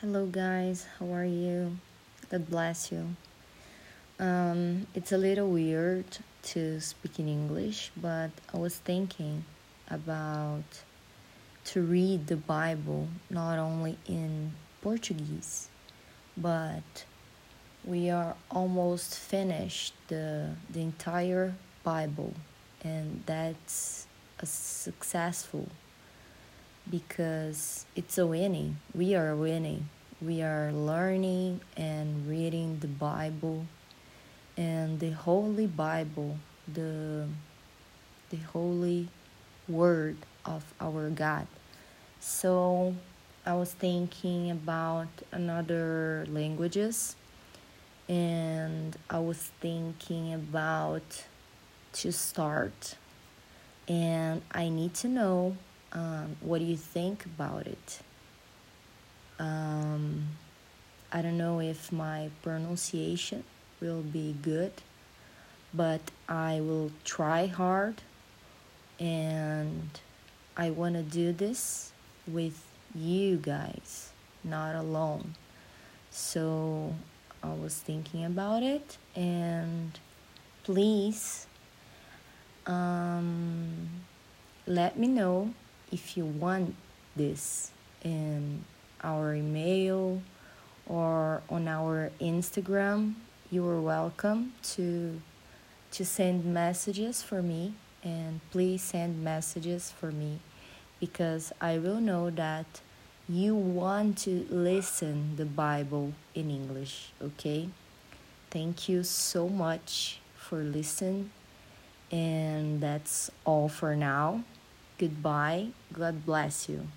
Hello, guys. How are you? God bless you. Um, it's a little weird to speak in English, but I was thinking about to read the Bible not only in Portuguese, but we are almost finished the the entire Bible, and that's a successful because it's a winning. We are winning. We are learning and reading the Bible and the Holy Bible, the the holy word of our God. So I was thinking about another languages and I was thinking about to start and I need to know um, what do you think about it? Um, I don't know if my pronunciation will be good, but I will try hard and I want to do this with you guys, not alone. So I was thinking about it and please um, let me know if you want this in our email or on our Instagram, you are welcome to to send messages for me and please send messages for me because I will know that you want to listen the Bible in English, okay? Thank you so much for listening and that's all for now. Goodbye. God bless you.